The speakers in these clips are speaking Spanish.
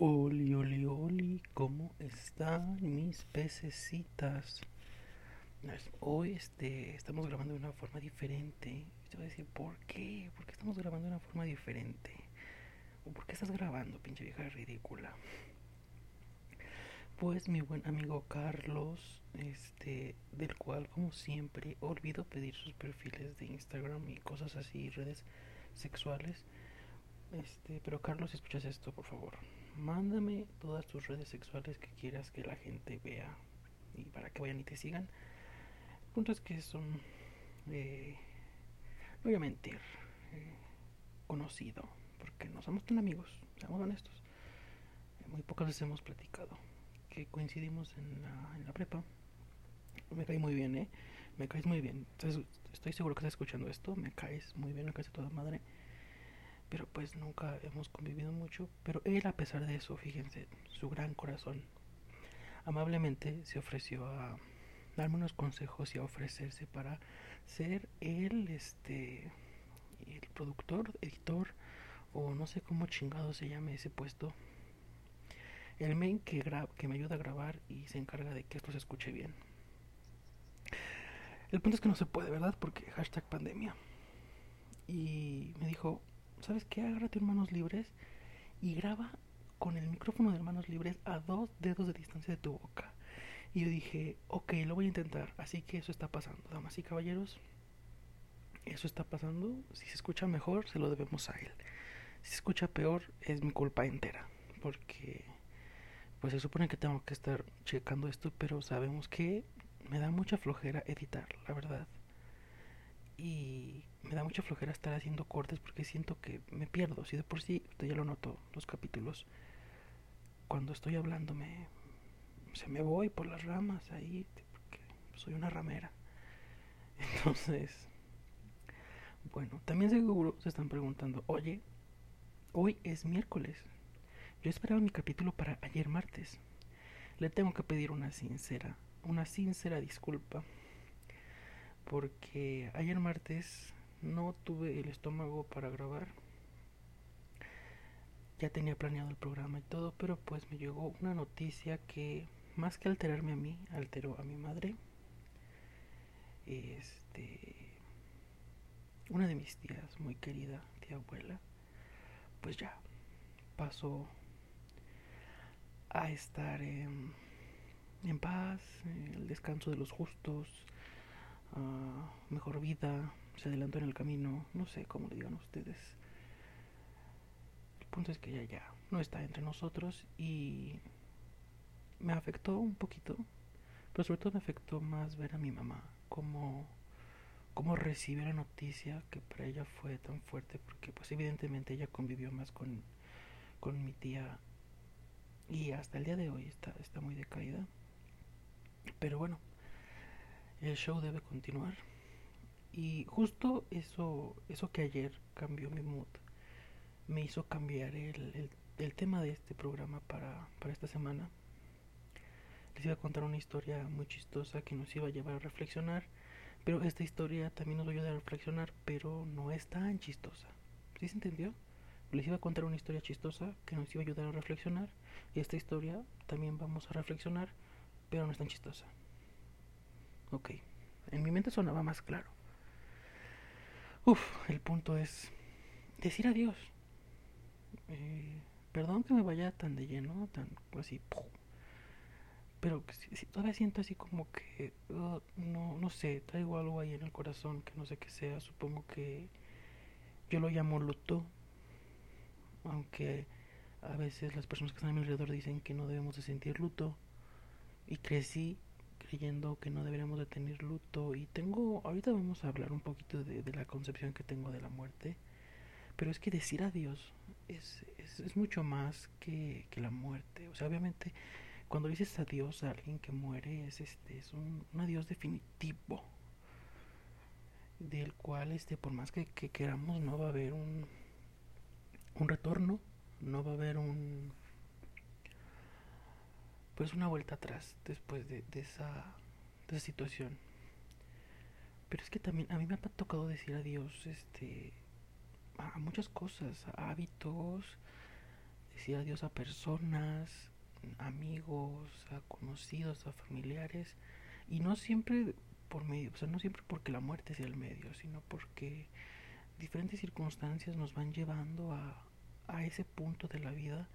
Oli, oli, oli, ¿cómo están mis pececitas? Hoy este, estamos grabando de una forma diferente. Te voy a decir, ¿por qué? ¿Por qué estamos grabando de una forma diferente? ¿O por qué estás grabando, pinche vieja ridícula? Pues mi buen amigo Carlos, este, del cual como siempre olvido pedir sus perfiles de Instagram y cosas así, redes sexuales. Este, pero Carlos, si escuchas esto, por favor, mándame todas tus redes sexuales que quieras que la gente vea y para que vayan y te sigan. El punto es que son, eh, no voy a mentir, eh, conocido, porque no somos tan amigos, seamos honestos. Muy pocas veces hemos platicado, que coincidimos en la, en prepa. Me caes muy bien, ¿eh? Me caes muy bien. Estoy seguro que estás escuchando esto, me caes muy bien, me caes de toda madre pero pues nunca hemos convivido mucho. Pero él, a pesar de eso, fíjense, su gran corazón, amablemente se ofreció a darme unos consejos y a ofrecerse para ser él, este, el productor, editor, o no sé cómo chingado se llame ese puesto. El main que, que me ayuda a grabar y se encarga de que esto se escuche bien. El punto es que no se puede, ¿verdad? Porque hashtag pandemia. Y me dijo, ¿sabes qué? Agárrate en manos libres y graba con el micrófono de manos libres a dos dedos de distancia de tu boca. Y yo dije, ok, lo voy a intentar. Así que eso está pasando, damas y caballeros. Eso está pasando. Si se escucha mejor, se lo debemos a él. Si se escucha peor, es mi culpa entera. Porque, pues se supone que tengo que estar checando esto, pero sabemos que me da mucha flojera editar, la verdad. Y me da mucha flojera estar haciendo cortes porque siento que me pierdo. Si de por sí, usted ya lo notó, los capítulos, cuando estoy hablando me, se me voy por las ramas ahí, porque soy una ramera. Entonces, bueno, también seguro se están preguntando, oye, hoy es miércoles. Yo esperaba mi capítulo para ayer martes. Le tengo que pedir una sincera, una sincera disculpa porque ayer martes no tuve el estómago para grabar. Ya tenía planeado el programa y todo, pero pues me llegó una noticia que más que alterarme a mí, alteró a mi madre. Este una de mis tías, muy querida, tía abuela, pues ya pasó a estar en, en paz, el descanso de los justos, mejor vida, se adelantó en el camino, no sé cómo le digan ustedes. El punto es que ya ya no está entre nosotros y me afectó un poquito, pero sobre todo me afectó más ver a mi mamá, como cómo recibe la noticia que para ella fue tan fuerte, porque pues evidentemente ella convivió más con, con mi tía y hasta el día de hoy está, está muy decaída. Pero bueno, el show debe continuar. Y justo eso, eso que ayer cambió mi mood, me hizo cambiar el, el, tema de este programa para, para esta semana. Les iba a contar una historia muy chistosa que nos iba a llevar a reflexionar, pero esta historia también nos va a ayudar a reflexionar, pero no es tan chistosa. ¿Sí se entendió? Les iba a contar una historia chistosa que nos iba a ayudar a reflexionar, y esta historia también vamos a reflexionar, pero no es tan chistosa. Ok, en mi mente sonaba más claro. Uf, el punto es decir adiós. Eh, perdón que me vaya tan de lleno, tan así. Pero si, todavía siento así como que, no, no sé, traigo algo ahí en el corazón que no sé qué sea. Supongo que yo lo llamo luto. Aunque a veces las personas que están a mi alrededor dicen que no debemos de sentir luto. Y crecí creyendo que no deberíamos de tener luto. Y tengo, ahorita vamos a hablar un poquito de, la concepción que tengo de la muerte, pero es que decir adiós es, es, mucho más que, la muerte, o sea, obviamente cuando dices adiós a alguien que muere es, este, es un, adiós definitivo, del cual este, por más que, queramos no va a haber un, un retorno, no va a haber un pues una vuelta atrás después de, esa, situación. Pero es que también a mí me ha tocado decir adiós este, a muchas cosas, a hábitos, decir adiós a personas, amigos, a conocidos, a familiares, y no siempre por medio, o sea, no siempre porque la muerte sea el medio, sino porque diferentes circunstancias nos van llevando a, a ese punto de la vida.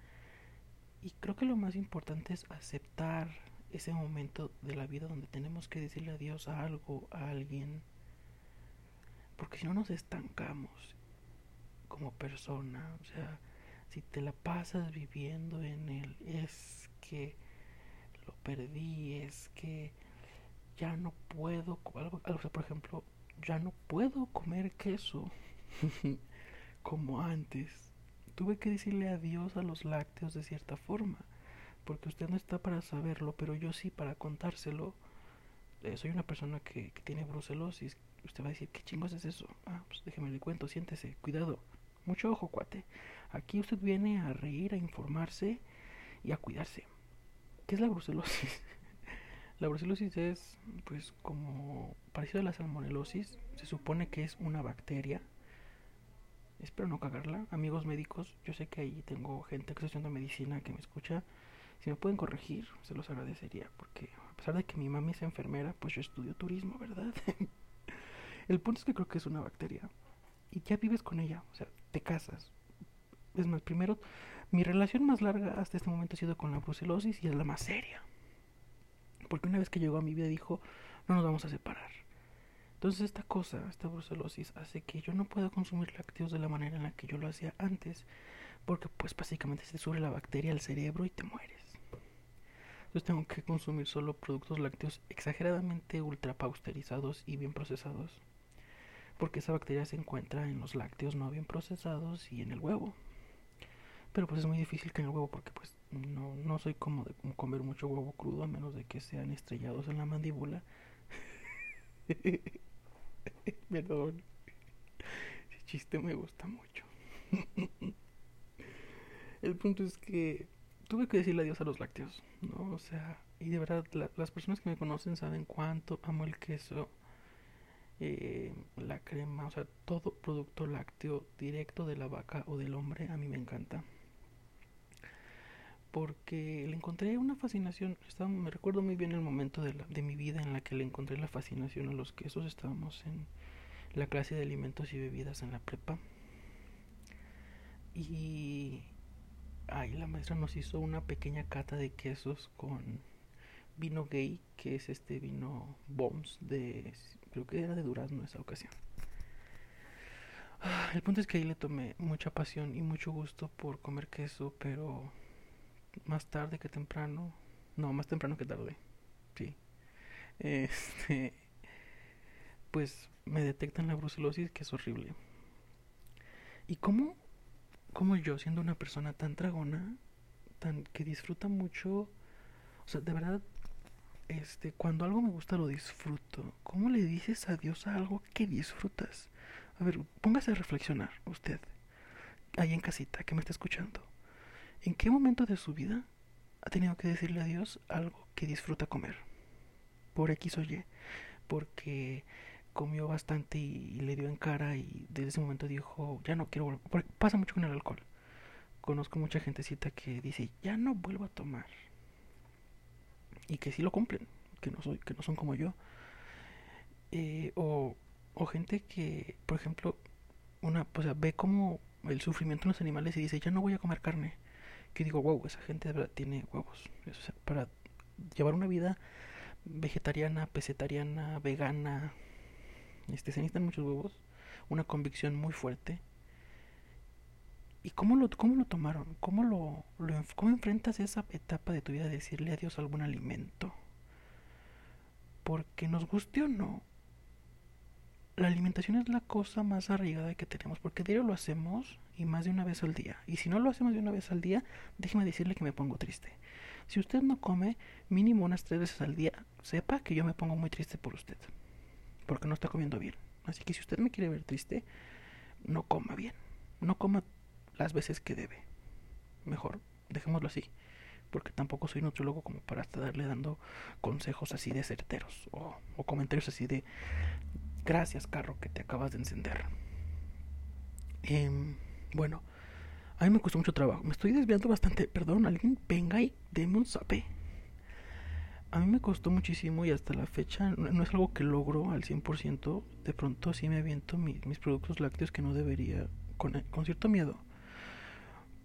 Y creo que lo más importante es aceptar ese momento de la vida donde tenemos que decirle adiós a algo, a alguien, porque si no nos estancamos como persona, o sea, si te la pasas viviendo en él, es que lo perdí, es que ya no puedo, algo, por ejemplo, ya no puedo comer queso como antes. Tuve que decirle adiós a los lácteos de cierta forma, porque usted no está para saberlo, pero yo sí para contárselo. Eh, soy una persona que, que, tiene brucelosis. Usted va a decir, ¿qué chingos es eso? Ah, pues déjeme le cuento, siéntese, cuidado. Mucho ojo, cuate. Aquí usted viene a reír, a informarse y a cuidarse. ¿Qué es la brucelosis? la brucelosis es, pues, como parecido a la salmonelosis. Se supone que es una bacteria. Espero no cagarla. Amigos médicos, yo sé que ahí tengo gente que está estudiando medicina que me escucha. Si me pueden corregir, se los agradecería. Porque a pesar de que mi mami es enfermera, pues yo estudio turismo, ¿verdad? El punto es que creo que es una bacteria. Y ya vives con ella. O sea, te casas. Es más, primero, mi relación más larga hasta este momento ha sido con la brucelosis y es la más seria. Porque una vez que llegó a mi vida dijo, no nos vamos a separar. Entonces esta cosa, esta brucelosis, hace que yo no pueda consumir lácteos de la manera en la que yo lo hacía antes. Porque pues básicamente se sube la bacteria al cerebro y te mueres. Entonces tengo que consumir solo productos lácteos exageradamente ultrapausterizados y bien procesados porque esa bacteria se encuentra en los lácteos no bien procesados y en el huevo. Pero pues es muy difícil que en el huevo porque pues no, no soy como de comer mucho huevo crudo a menos de que sean estrellados en la mandíbula. Perdón. Ese chiste me gusta mucho. el punto es que tuve que decirle adiós a los lácteos, ¿no? O sea, y de verdad las personas que me conocen saben cuánto amo el queso eh, la crema, o sea, todo producto lácteo directo de la vaca o del hombre a mí me encanta. Porque le encontré una fascinación, estaba, me recuerdo muy bien el momento de, de mi vida en la que le encontré la fascinación a los quesos, estábamos en la clase de alimentos y bebidas en la prepa. Y ahí la maestra nos hizo una pequeña cata de quesos con vino gay, que es este vino Bombs de creo que era de durazno esa ocasión. Ah, el punto es que ahí le tomé mucha pasión y mucho gusto por comer queso, pero más tarde que temprano, no, más temprano que tarde, sí. Este, pues me detectan la brucelosis, que es horrible. ¿Y cómo, cómo yo, siendo una persona tan dragona, tan que disfruta mucho, o sea, de verdad este, cuando algo me gusta lo disfruto. ¿Cómo le dices adiós a algo que disfrutas? A ver, póngase a reflexionar usted, ahí en casita, que me está escuchando. ¿En qué momento de su vida ha tenido que decirle a algo que disfruta comer? Por X o Y. Porque comió bastante y, le dio en cara y desde ese momento dijo, ya no quiero volver. pasa mucho con el alcohol. Conozco mucha gentecita que dice, ya no vuelvo a tomar y que sí lo cumplen, que no, soy, que no son como yo. Eh, o, o gente que, por ejemplo, una, pues, ve como el sufrimiento en los animales y dice, ya no voy a comer carne. Que digo, wow, esa gente tiene huevos. para llevar una vida vegetariana, pesetariana, vegana, este, se necesitan muchos huevos, una convicción muy fuerte ¿Y cómo lo, cómo lo tomaron? ¿Cómo, lo, lo, ¿Cómo enfrentas esa etapa de tu vida de decirle adiós a algún alimento? Porque nos guste o no, la alimentación es la cosa más arraigada que tenemos, porque diario lo hacemos y más de una vez al día. Y si no lo hacemos de una vez al día, déjeme decirle que me pongo triste. Si usted no come mínimo unas tres veces al día, sepa que yo me pongo muy triste por usted, porque no está comiendo bien. Así que si usted me quiere ver triste, no coma bien, no coma las veces que debe. Mejor, dejémoslo así, porque tampoco soy nutriólogo como para estarle dando consejos así de certeros o, comentarios así de gracias carro que te acabas de encender. Em, bueno, A mí me costó mucho trabajo. Me estoy desviando bastante. Perdón, alguien venga y deme un zape. A mí me costó muchísimo y hasta la fecha no, es algo que logro al 100%. De pronto sí me aviento mis productos lácteos que no debería con, cierto miedo.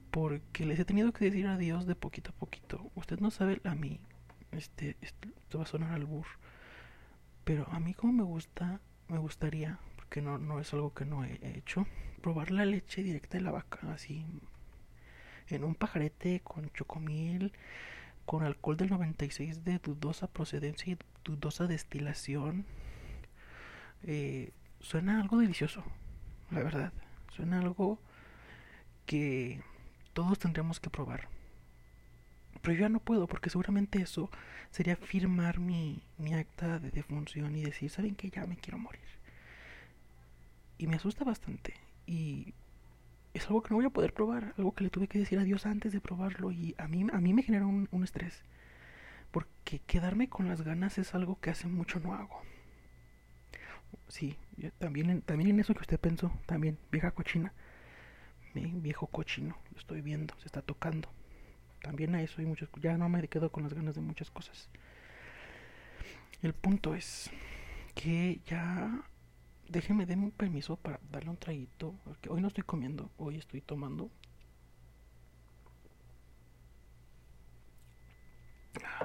Porque les he tenido que decir adiós de poquito a poquito. Usted no sabe a mí. Este, esto va a sonar al burro pero a mí como me gusta, me gustaría, porque no, no es algo que no he hecho, probar la leche directa de la vaca, así, en un pajarete con chocomil, con alcohol del 96 de dudosa procedencia y dudosa destilación. Eh, suena algo delicioso, la verdad. Suena algo que todos tendremos que probar. Pero yo ya no puedo porque seguramente eso sería firmar mi, mi acta de defunción y decir, ¿saben que Ya me quiero morir. Y me asusta bastante. Y es algo que no voy a poder probar, algo que le tuve que decir a Dios antes de probarlo y a mí, a mí me genera un, un estrés. Porque quedarme con las ganas es algo que hace mucho no hago. Sí, también, también en eso que usted pensó, también, vieja cochina. viejo cochino, lo estoy viendo, se está tocando también a eso y muchas ya no me quedo con las ganas de muchas cosas. El punto es que ya déjeme denme un permiso para darle un traguito porque hoy no estoy comiendo hoy estoy tomando.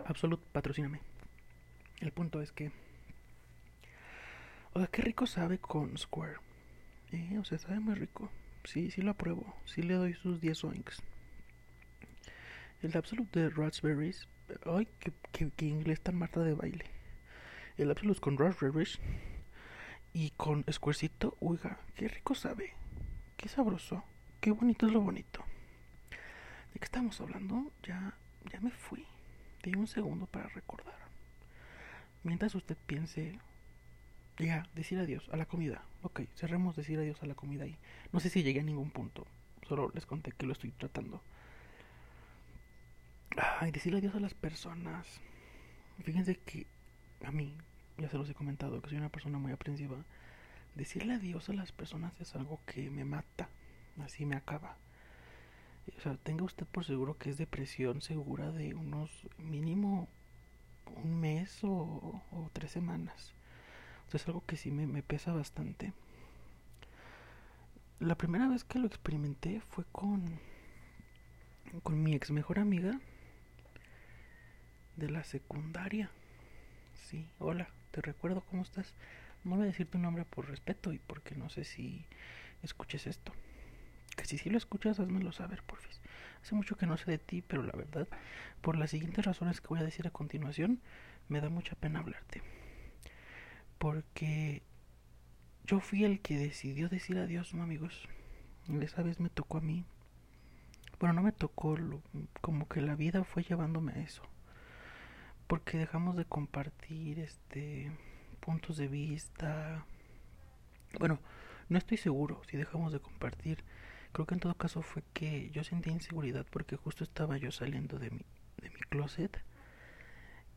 Absolut patrocíname. El punto es que o sea qué rico sabe con Square eh, o sea sabe muy rico. Sí sí lo apruebo sí le doy sus 10 oinks el Absolute de Raspberries. Ay, qué, inglés tan marta de baile. El Absolute con Raspberries y con Squarecito. Oiga, qué rico sabe. Qué sabroso. Qué bonito es lo bonito. ¿De qué estamos hablando? Ya, ya me fui. Di un segundo para recordar. Mientras usted piense, ya, decir adiós a la comida. Ok, cerremos decir adiós a la comida ahí. No sé si llegué a ningún punto. Solo les conté que lo estoy tratando. Ay, decirle adiós a las personas. Fíjense que a mí, ya se los he comentado, que soy una persona muy aprensiva. Decirle adiós a las personas es algo que me mata, así me acaba. O sea, tenga usted por seguro que es depresión segura de unos mínimo un mes o, tres semanas. O sea, es algo que sí me, me pesa bastante. La primera vez que lo experimenté fue con, con mi ex mejor amiga de la secundaria. Sí, hola, te recuerdo cómo estás. No voy a decir tu nombre por respeto y porque no sé si escuches esto. Que si sí lo escuchas, házmelo saber, porfis. Hace mucho que no sé de ti, pero la verdad, por las siguientes razones que voy a decir a continuación, me da mucha pena hablarte. Porque yo fui el que decidió decir adiós, ¿no, amigos? Esa vez me tocó a mí. Bueno, no me tocó, como que la vida fue llevándome a eso porque dejamos de compartir este puntos de vista. Bueno no estoy seguro si dejamos de compartir. Creo que en todo caso fue que yo sentí inseguridad porque justo estaba yo saliendo de mi de mi closet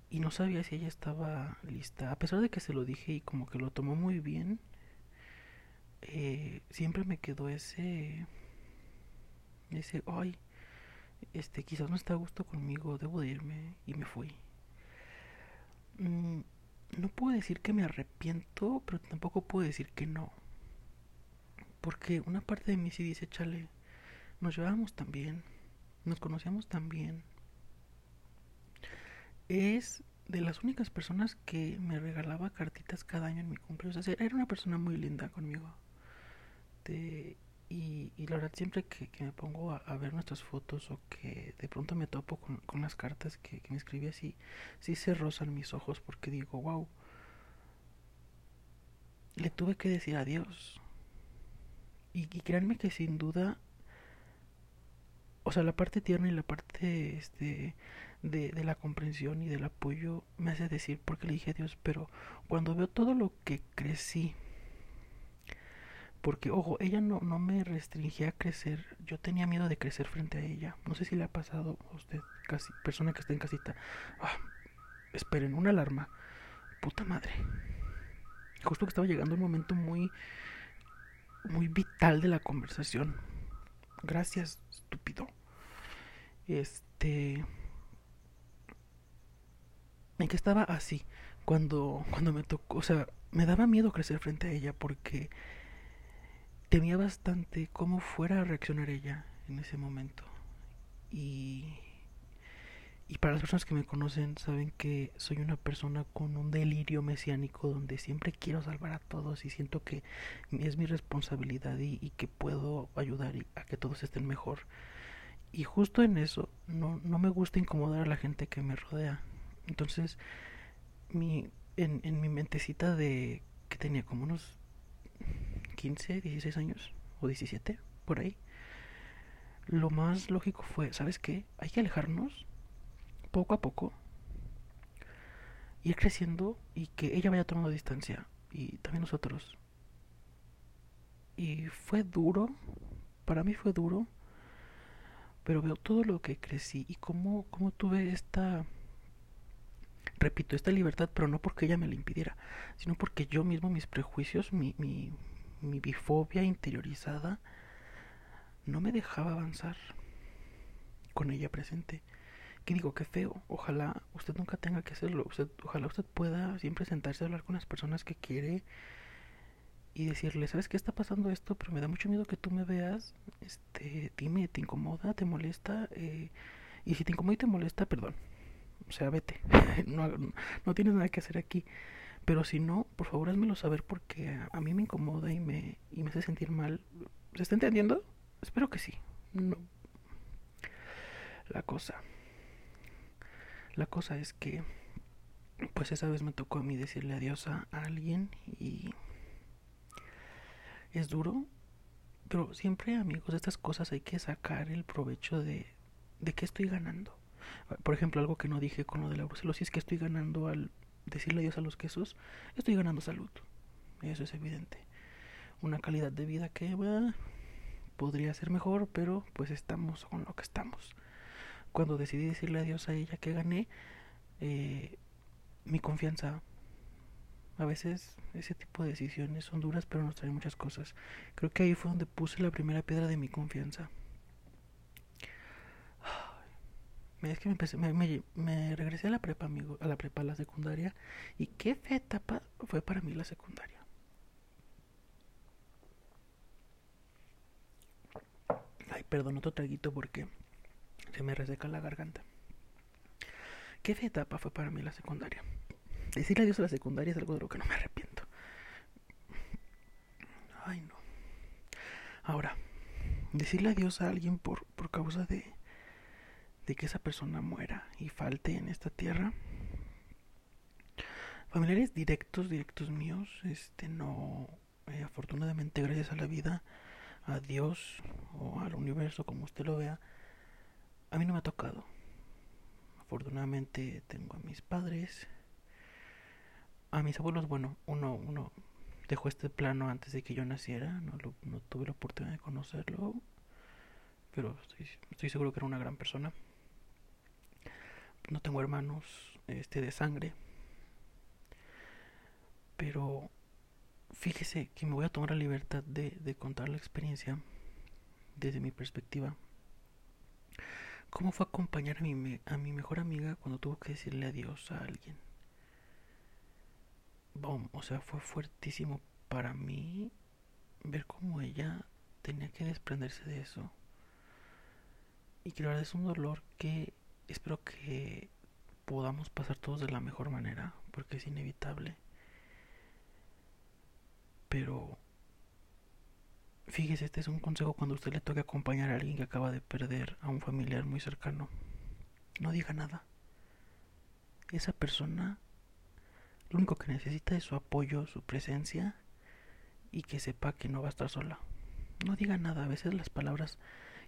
y no sabía si ella estaba lista. A pesar de que se lo dije y como que lo tomó muy bien eh, siempre me quedó ese ese ay este quizás no está a gusto conmigo debo de irme y me fui Mm, no puedo decir que me arrepiento, pero tampoco puedo decir que no. Porque una parte de mí sí dice, chale, nos llevábamos tan bien, nos conocíamos tan bien. Es de las únicas personas que me regalaba cartitas cada año en mi cumpleaños. O sea, era una persona muy linda conmigo. De, y, la verdad, siempre que, me pongo a, ver nuestras fotos o que de pronto me topo con, las cartas que, me escribí así, sí se rozan mis ojos porque digo, wow, le tuve que decir adiós. Y, y créanme que sin duda, o sea, la parte tierna y la parte este, de, de la comprensión y del apoyo me hace decir, porque le dije adiós, pero cuando veo todo lo que crecí, porque, ojo, ella no, no me restringía a crecer. Yo tenía miedo de crecer frente a ella. No sé si le ha pasado a usted, casi, persona que está en casita. Ah, esperen, una alarma. Puta madre. Justo que estaba llegando un momento muy, muy vital de la conversación. Gracias, estúpido. Este... En que estaba así cuando, cuando me tocó, o sea, me daba miedo crecer frente a ella porque temía bastante cómo fuera a reaccionar ella en ese momento. Y, y para las personas que me conocen saben que soy una persona con un delirio mesiánico donde siempre quiero salvar a todos y siento que es mi responsabilidad y, que puedo ayudar a que todos estén mejor. Y justo en eso no, no me gusta incomodar a la gente que me rodea. Entonces, mi, en, en mi mentecita de que tenía como unos 15, 16 años o 17, por ahí, lo más lógico fue, ¿sabes qué? Hay que alejarnos poco a poco, ir creciendo y que ella vaya tomando distancia y también nosotros. Y fue duro, para mí fue duro, pero veo todo lo que crecí y cómo, cómo tuve esta repito, esta libertad, pero no porque ella me la impidiera, sino porque yo mismo, mis prejuicios, mi, mi, mi bifobia interiorizada, no me dejaba avanzar con ella presente. Que digo, qué feo. Ojalá usted nunca tenga que hacerlo. Usted, ojalá usted pueda siempre sentarse a hablar con las personas que quiere y decirle, ¿sabes qué está pasando esto? Pero me da mucho miedo que tú me veas. Este, dime, ¿te incomoda? ¿Te molesta? Eh, y si te incomoda y te molesta, perdón o sea, vete, no, no tienes nada que hacer aquí. Pero si no, por favor házmelo saber porque a, mí me incomoda y me, y me hace sentir mal. ¿Se está entendiendo? Espero que sí. No. La cosa. La cosa es que, pues esa vez me tocó a mí decirle adiós a alguien y es duro. Pero siempre, amigos, de estas cosas hay que sacar el provecho de, de qué estoy ganando. Por ejemplo, algo que no dije con lo de la brucelosis es que estoy ganando al decirle adiós a los quesos, estoy ganando salud. Eso es evidente. Una calidad de vida que podría ser mejor, pero pues estamos con lo que estamos. Cuando decidí decirle adiós a ella que gané, eh, mi confianza. A veces ese tipo de decisiones son duras, pero nos traen muchas cosas. Creo que ahí fue donde puse la primera piedra de mi confianza. Es que me, regresé a la prepa, amigo, a la prepa, a la secundaria. Y qué fe etapa fue para mí la secundaria. Ay, perdón, otro traguito porque se me reseca la garganta. ¿Qué fe etapa fue para mí la secundaria? Decirle adiós a la secundaria es algo de lo que no me arrepiento. Ay, no. Ahora, decirle adiós a alguien por, por causa de de que esa persona muera y falte en esta tierra. Familiares directos, directos míos, este no, eh, afortunadamente gracias a la vida, a Dios o al universo, como usted lo vea, a mí no me ha tocado. Afortunadamente tengo a mis padres, a mis abuelos, bueno, uno, uno dejó este plano antes de que yo naciera, no, no tuve la oportunidad de conocerlo, pero estoy seguro que era una gran persona no tengo hermanos este de sangre. Pero fíjese que me voy a tomar la libertad de, de contar la experiencia desde mi perspectiva. Cómo fue acompañar a mi, a mi mejor amiga cuando tuvo que decirle adiós a alguien Bom, o sea fue fuertísimo para mí ver cómo ella tenía que desprenderse de eso. Y que la verdad es un dolor que espero que podamos pasar todos de la mejor manera, porque es inevitable. Pero fíjese, este es un consejo cuando usted le toque acompañar a alguien que acaba de perder a un familiar muy cercano. No diga nada. Esa persona lo único que necesita es su apoyo, su presencia y que sepa que no va a estar sola. No diga nada, a veces las palabras,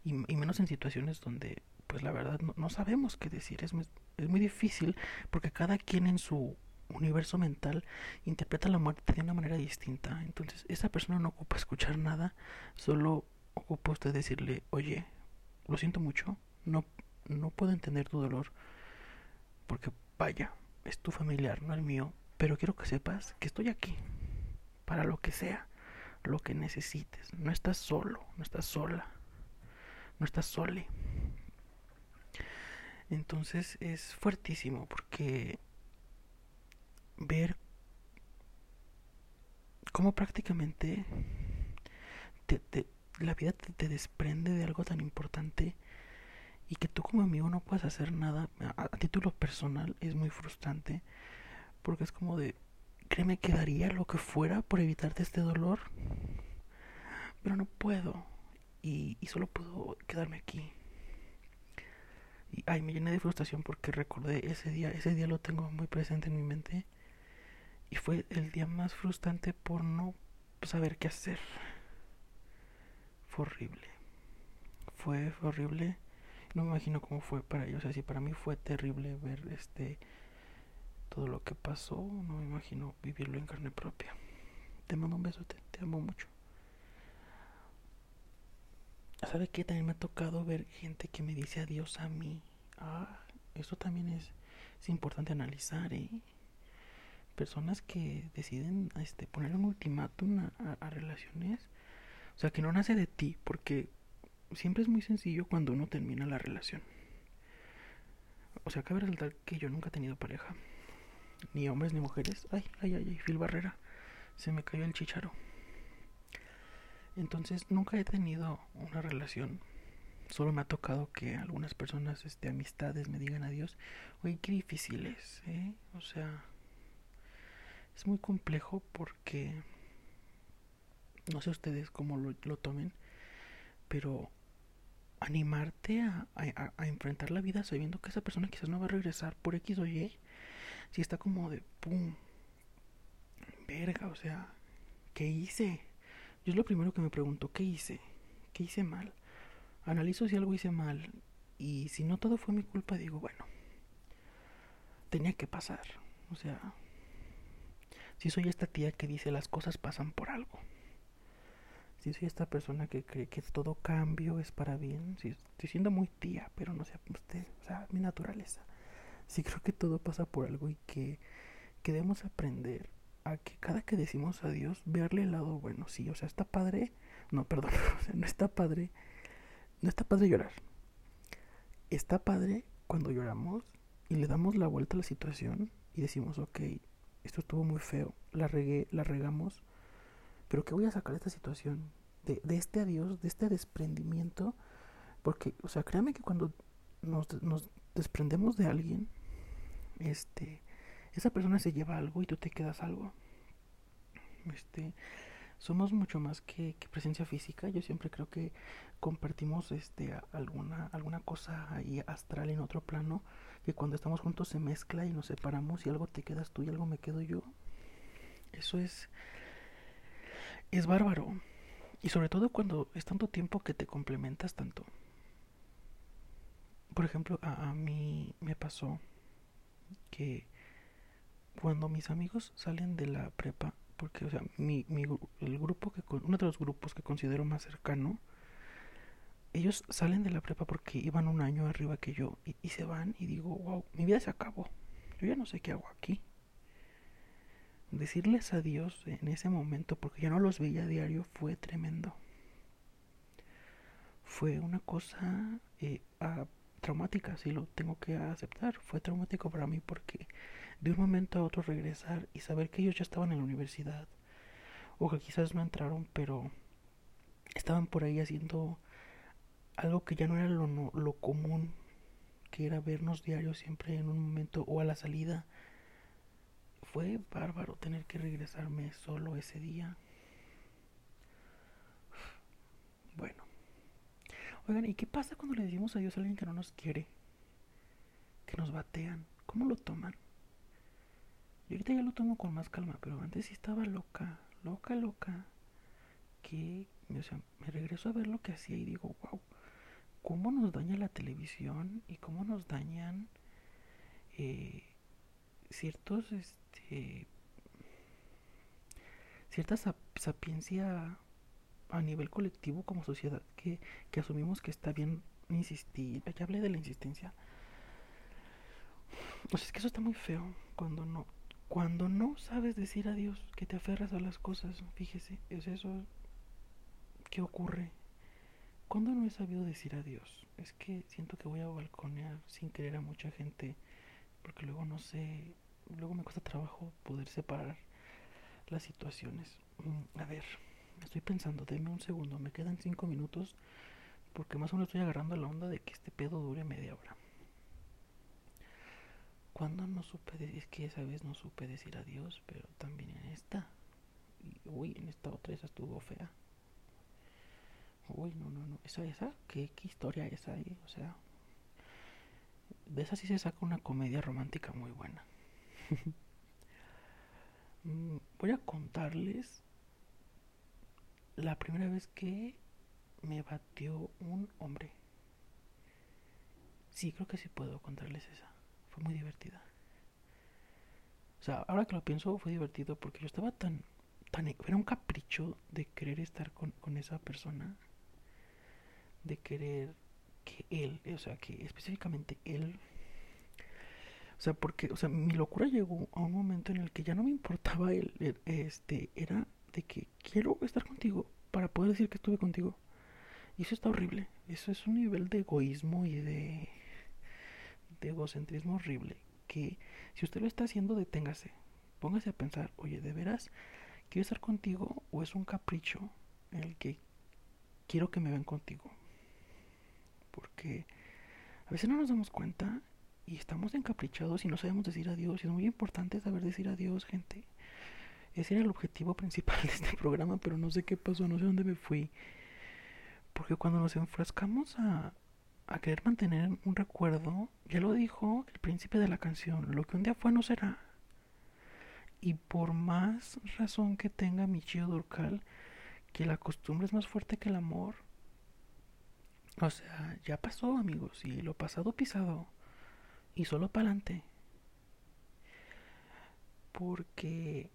y, y menos en situaciones donde pues la verdad no, sabemos qué decir. Es es muy difícil porque cada quien en su universo mental interpreta la muerte de una manera distinta. Entonces esa persona no ocupa escuchar nada, solo ocupa usted decirle, oye, lo siento mucho, no, no puedo entender tu dolor, porque vaya, es tu familiar, no el mío, pero quiero que sepas que estoy aquí, para lo que sea, lo que necesites. No estás solo, no estás sola no estás sole. Entonces es fuertísimo porque ver cómo prácticamente la vida te, desprende de algo tan importante y que tú como amigo no puedes hacer nada a, título personal es muy frustrante porque es como de créeme que daría lo que fuera por evitarte este dolor pero no puedo y solo puedo quedarme aquí y ay me llené de frustración porque recordé ese día ese día lo tengo muy presente en mi mente y fue el día más frustrante por no saber qué hacer. Fue horrible. Fue, horrible. No me imagino cómo fue para ellos. Así para mí fue terrible ver este todo lo que pasó. No me imagino vivirlo en carne propia. Te mando un beso, te, te amo mucho. ¿Sabe qué? También me ha tocado ver gente que me dice adiós a mí. Ah, eso también es, es importante analizar, ¿eh? personas que deciden este, poner un ultimátum a, relaciones, o sea, que no nace de ti, porque siempre es muy sencillo cuando uno termina la relación. O sea, cabe resaltar que yo nunca he tenido pareja, ni hombres ni mujeres. Ay, ay, ay, Phil Barrera, se me cayó el chicharo. Entonces, nunca he tenido una relación. Solo me ha tocado que algunas personas, este, amistades, me digan adiós. Oye, qué difícil es, ¿eh? O sea, es muy complejo porque no sé ustedes cómo lo, tomen, pero animarte a, a, enfrentar la vida sabiendo que esa persona quizás no va a regresar por X o Y, si está como de pum, verga, o sea, ¿qué hice? Yo es lo primero que me pregunto, ¿qué hice? ¿Qué hice mal? Analizo si algo hice mal y si no todo fue mi culpa, digo, bueno, tenía que pasar, o sea, si soy esta tía que dice las cosas pasan por algo. Si soy esta persona que cree que todo cambio es para bien. Si estoy siendo muy tía, pero no sé usted, o sea, mi naturaleza. Si creo que todo pasa por algo y que, que debemos aprender que cada que decimos adiós, verle el lado bueno. Sí, o sea, está padre. No, perdón, no está padre. No está padre llorar. Está padre cuando lloramos y le damos la vuelta a la situación y decimos, ok, esto estuvo muy feo, la regué, la regamos, pero ¿qué voy a sacar de esta situación? De, de este adiós, de este desprendimiento, porque, o sea, créame que cuando nos, nos desprendemos de alguien, este, esa persona se lleva algo y tú te quedas algo. Este, somos mucho más que, presencia física. Yo siempre creo que compartimos este alguna alguna cosa ahí astral en otro plano que cuando estamos juntos se mezcla y nos separamos y algo te quedas tú y algo me quedo yo. Eso es es bárbaro. Y sobre todo cuando es tanto tiempo que te complementas tanto. Por ejemplo, a mí me pasó que cuando mis amigos salen de la prepa, porque o sea, mi, mi el grupo que uno de los grupos que considero más cercano ellos salen de la prepa porque iban un año arriba que yo y, se van y digo, wow, mi vida se acabó. Yo ya no sé qué hago aquí. Decirles adiós en ese momento porque ya no los veía a diario fue tremendo. Fue una cosa eh, traumática, si lo tengo que aceptar. Fue traumático para mí porque de un momento a otro regresar y saber que ellos ya estaban en la universidad o que quizás no entraron, pero estaban por ahí haciendo algo que ya no era lo, lo común, que era vernos diario siempre en un momento o a la salida. Fue bárbaro tener que regresarme solo ese día. Bueno. Oigan, ¿y qué pasa cuando le decimos adiós a alguien que no nos quiere? Que nos batean. ¿Cómo lo toman? Yo ahorita ya lo tomo con más calma, pero antes sí estaba loca, loca, loca. Que, o sea, me regreso a ver lo que hacía y digo, wow, cómo nos daña la televisión y cómo nos dañan eh, ciertos este cierta sapiencia a nivel colectivo como sociedad que, que asumimos que está bien insistir ya hablé de la insistencia pues es que eso está muy feo cuando no cuando no sabes decir adiós que te aferras a las cosas fíjese es eso que ocurre ¿cuándo no he sabido decir adiós? Es que siento que voy a balconear sin querer a mucha gente, porque luego no sé, luego me cuesta trabajo poder separar las situaciones. Mm, a ver, estoy pensando, denme un segundo, me quedan cinco minutos, porque más o menos estoy agarrando la onda de que este pedo dure media hora. Cuando no supe decir, es que esa vez no supe decir adiós, pero también en esta. Y, uy, en esta otra esa estuvo fea. Uy, no, no, no. Esa, esa, ¿qué, qué historia esa ahí? O sea, de esa sí se saca una comedia romántica muy buena. Mm, voy a contarles la primera vez que me batió un hombre. Sí, creo que sí puedo contarles esa. Fue muy divertida. O sea, ahora que lo pienso, fue divertido porque yo estaba tan. tan era un capricho de querer estar con, con esa persona. De querer que él, o sea, que específicamente él. O sea, porque, o sea, mi locura llegó a un momento en el que ya no me importaba él, este, era de que quiero estar contigo para poder decir que estuve contigo. Y eso está horrible. Eso es un nivel de egoísmo y de, de egocentrismo horrible. Que si usted lo está haciendo, deténgase. Póngase a pensar, oye, ¿de veras quiero estar contigo o es un capricho en el que quiero que me vean contigo? Porque a veces no nos damos cuenta y estamos encaprichados y no sabemos decir adiós. Y es muy importante saber decir adiós, gente. Ese era el objetivo principal de este programa, pero no sé qué pasó, no sé dónde me fui. Porque cuando nos enfrascamos a, a querer mantener un recuerdo, ya lo dijo el príncipe de la canción, lo que un día fue no será. Y por más razón que tenga Michio Durcal, que la costumbre es más fuerte que el amor, o sea, ya pasó, amigos, y lo pasado pisado, y solo para adelante. Porque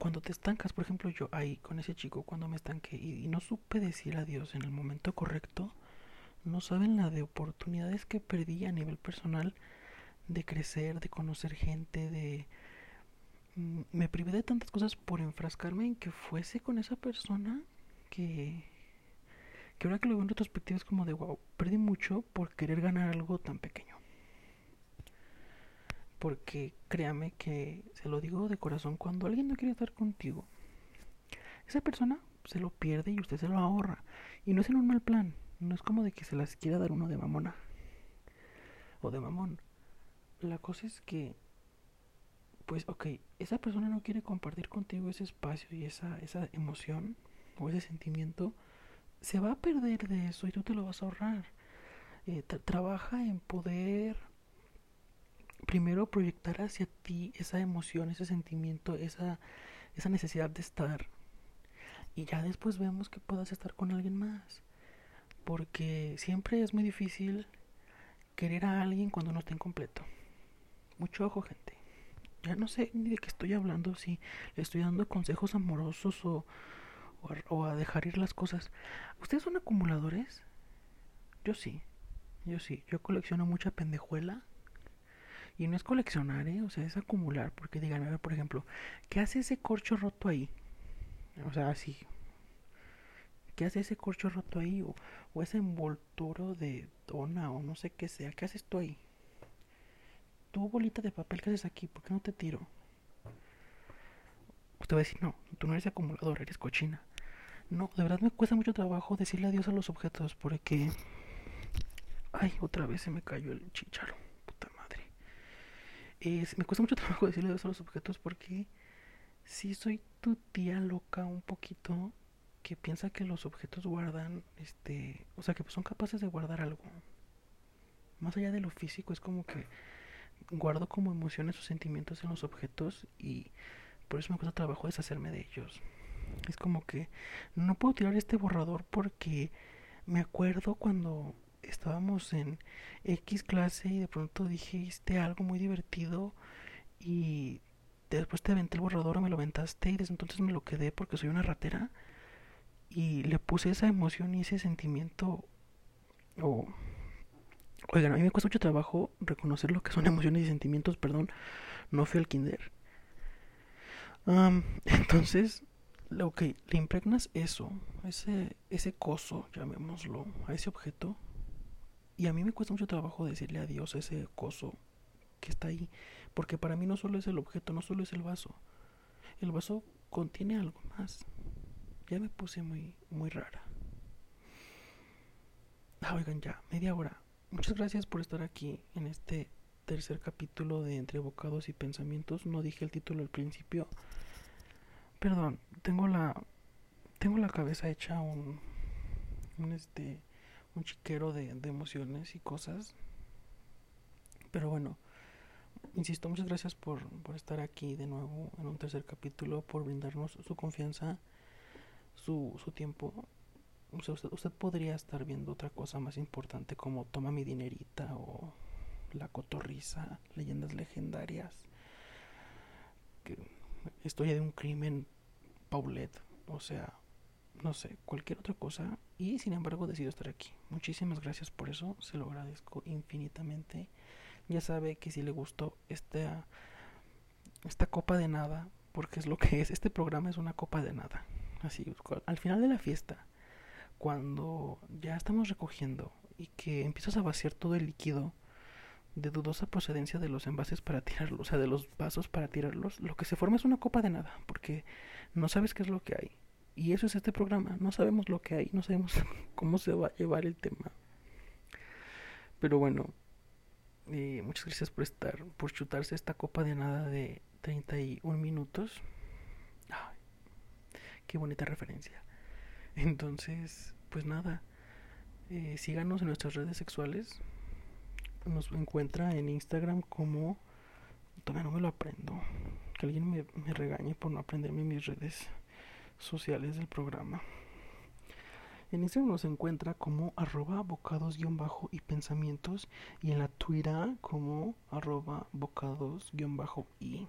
cuando te estancas, por ejemplo, yo ahí con ese chico, cuando me estanqué y, no supe decir adiós en el momento correcto, no saben la de oportunidades que perdí a nivel personal de crecer, de conocer gente, de... Mm, me privé de tantas cosas por enfrascarme en que fuese con esa persona que... Que ahora que lo veo en retrospectiva es como de, wow, perdí mucho por querer ganar algo tan pequeño. Porque créame que se lo digo de corazón, cuando alguien no quiere estar contigo, esa persona se lo pierde y usted se lo ahorra. Y no es en un mal plan, no es como de que se las quiera dar uno de mamona o de mamón. La cosa es que, pues, ok, esa persona no quiere compartir contigo ese espacio y esa, esa emoción o ese sentimiento, se va a perder de eso y tú te lo vas a ahorrar. Eh, tra trabaja en poder primero proyectar hacia ti esa emoción, ese sentimiento, esa, esa necesidad de estar. Y ya después vemos que puedas estar con alguien más. Porque siempre es muy difícil querer a alguien cuando no está incompleto. Mucho ojo, gente. Ya no sé ni de qué estoy hablando, si le estoy dando consejos amorosos o, o, o a dejar ir las cosas. ¿Ustedes son acumuladores? Yo sí. Yo sí. Yo colecciono mucha pendejuela y no es coleccionar, ¿eh? O sea, es acumular. Porque díganme, a ver, por ejemplo, ¿qué hace ese corcho roto ahí? O sea, así. ¿Qué hace ese corcho roto ahí? O, o ese envolturo de dona o no sé qué sea. ¿Qué haces tú ahí? Tu bolita de papel, ¿qué haces aquí? ¿Por qué no te tiro? Usted va a decir, no, tú no eres acumulador, eres cochina. No, de verdad me cuesta mucho trabajo decirle adiós a los objetos porque... Ay, otra vez se me cayó el chicharo es, me cuesta mucho trabajo decirle adiós a los objetos porque si soy tu tía loca un poquito que piensa que los objetos guardan, este, o sea, que son capaces de guardar algo. Más allá de lo físico, es como que guardo como emociones o sentimientos en los objetos y por eso me cuesta trabajo deshacerme de ellos. Es como que no puedo tirar este borrador porque me acuerdo cuando estábamos en X clase y de pronto dijiste algo muy divertido y después te aventé el borrador o me lo aventaste y desde entonces me lo quedé porque soy una ratera y le puse esa emoción y ese sentimiento o oigan a mí me cuesta mucho trabajo reconocer lo que son emociones y sentimientos perdón no fui al kinder entonces ok, le impregnas eso, ese, ese coso, llamémoslo, a ese objeto. Y a mí me cuesta mucho trabajo decirle adiós a ese coso que está ahí. Porque para mí no solo es el objeto, no solo es el vaso. El vaso contiene algo más. Ya me puse muy, muy rara. Ah, oigan, ya, media hora. Muchas gracias por estar aquí en este tercer capítulo de Entre Bocados y Pensamientos. No dije el título al principio. Perdón, tengo la tengo la cabeza hecha un un este un chiquero de, de emociones y cosas. Pero bueno, insisto, muchas gracias por, por estar aquí de nuevo en un tercer capítulo, por brindarnos su confianza, su, su tiempo. O sea, usted, usted podría estar viendo otra cosa más importante como Toma mi dinerita o La cotorriza, leyendas legendarias. Que historia de un crimen, Paulette, o sea, no sé, cualquier otra cosa. Y sin embargo decido estar aquí. Muchísimas gracias por eso, se lo agradezco infinitamente. Ya sabe que si le gustó esta, esta copa de nada, porque es lo que es, este programa es una copa de nada. Así, al final de la fiesta, cuando ya estamos recogiendo y que empiezas a vaciar todo el líquido, de dudosa procedencia de los envases para tirarlos, o sea, de los vasos para tirarlos, lo que se forma es una copa de nada, porque no sabes qué es lo que hay. Y eso es este programa, no sabemos lo que hay, no sabemos cómo se va a llevar el tema. Pero bueno, eh, muchas gracias por estar, por chutarse esta copa de nada de 31 minutos. Ay, qué bonita referencia. Entonces, pues nada, eh, síganos en nuestras redes sexuales nos encuentra en Instagram como todavía no me lo aprendo que alguien me, me regañe por no aprenderme mis redes sociales del programa. En Instagram nos encuentra como arroba bocados guion bajo y pensamientos y en la Twitter como arroba bocados guion bajo y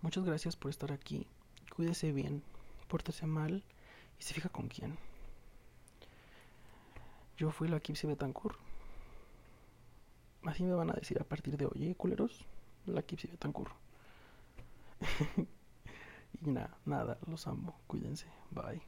muchas gracias por estar aquí. Cuídese bien pórtese mal y se fija con quién. Yo fui la Kipsi Betancourt. Así me van a decir a partir de hoy, ¿eh, culeros? La Kipsi Betancourt. y nada, nada, los amo. Cuídense. Bye.